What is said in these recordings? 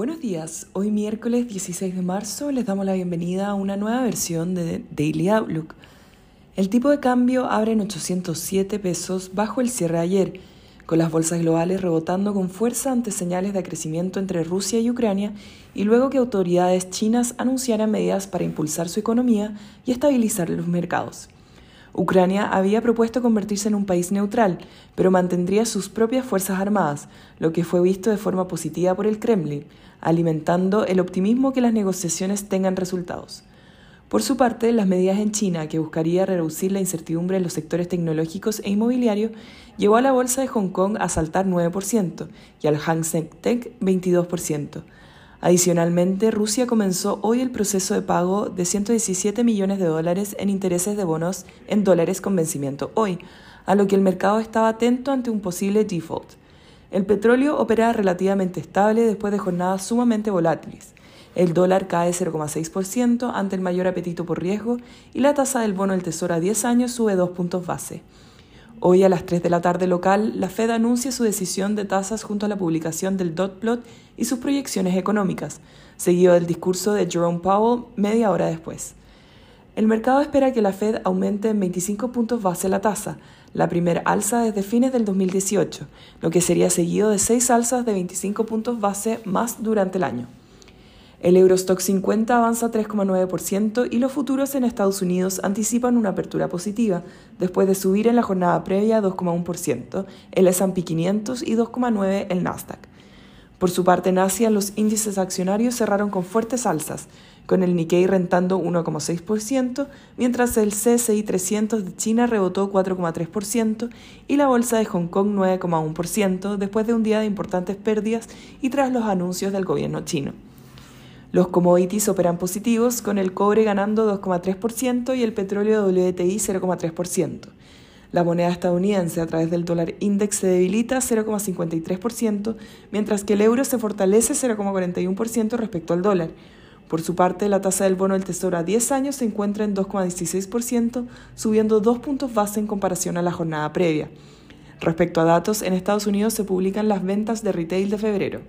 Buenos días, hoy miércoles 16 de marzo les damos la bienvenida a una nueva versión de Daily Outlook. El tipo de cambio abre en 807 pesos bajo el cierre de ayer, con las bolsas globales rebotando con fuerza ante señales de crecimiento entre Rusia y Ucrania y luego que autoridades chinas anunciaran medidas para impulsar su economía y estabilizar los mercados. Ucrania había propuesto convertirse en un país neutral, pero mantendría sus propias fuerzas armadas, lo que fue visto de forma positiva por el Kremlin, alimentando el optimismo que las negociaciones tengan resultados. Por su parte, las medidas en China, que buscaría reducir la incertidumbre en los sectores tecnológicos e inmobiliarios, llevó a la bolsa de Hong Kong a saltar 9% y al Hang Seng Tech 22%. Adicionalmente, Rusia comenzó hoy el proceso de pago de 117 millones de dólares en intereses de bonos en dólares con vencimiento hoy, a lo que el mercado estaba atento ante un posible default. El petróleo opera relativamente estable después de jornadas sumamente volátiles. El dólar cae 0,6% ante el mayor apetito por riesgo y la tasa del bono del Tesoro a 10 años sube 2 puntos base. Hoy a las 3 de la tarde local, la Fed anuncia su decisión de tasas junto a la publicación del dot plot y sus proyecciones económicas, seguido del discurso de Jerome Powell media hora después. El mercado espera que la Fed aumente en 25 puntos base la tasa, la primera alza desde fines del 2018, lo que sería seguido de seis alzas de 25 puntos base más durante el año. El Eurostock 50 avanza 3,9% y los futuros en Estados Unidos anticipan una apertura positiva, después de subir en la jornada previa 2,1%, el S&P 500 y 2,9% el Nasdaq. Por su parte, en Asia, los índices accionarios cerraron con fuertes alzas, con el Nikkei rentando 1,6%, mientras el CSI 300 de China rebotó 4,3% y la bolsa de Hong Kong 9,1% después de un día de importantes pérdidas y tras los anuncios del gobierno chino. Los commodities operan positivos, con el cobre ganando 2,3% y el petróleo WTI 0,3%. La moneda estadounidense a través del dólar index se debilita 0,53%, mientras que el euro se fortalece 0,41% respecto al dólar. Por su parte, la tasa del bono del Tesoro a 10 años se encuentra en 2,16%, subiendo 2 puntos base en comparación a la jornada previa. Respecto a datos, en Estados Unidos se publican las ventas de retail de febrero.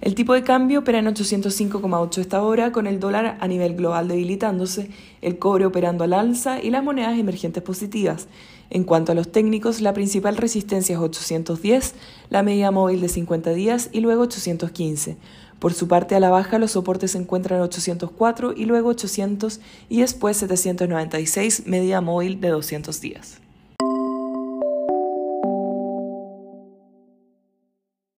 El tipo de cambio opera en 805,8 esta hora, con el dólar a nivel global debilitándose, el cobre operando al alza y las monedas emergentes positivas. En cuanto a los técnicos, la principal resistencia es 810, la media móvil de 50 días y luego 815. Por su parte, a la baja, los soportes se encuentran en 804 y luego 800 y después 796, media móvil de 200 días.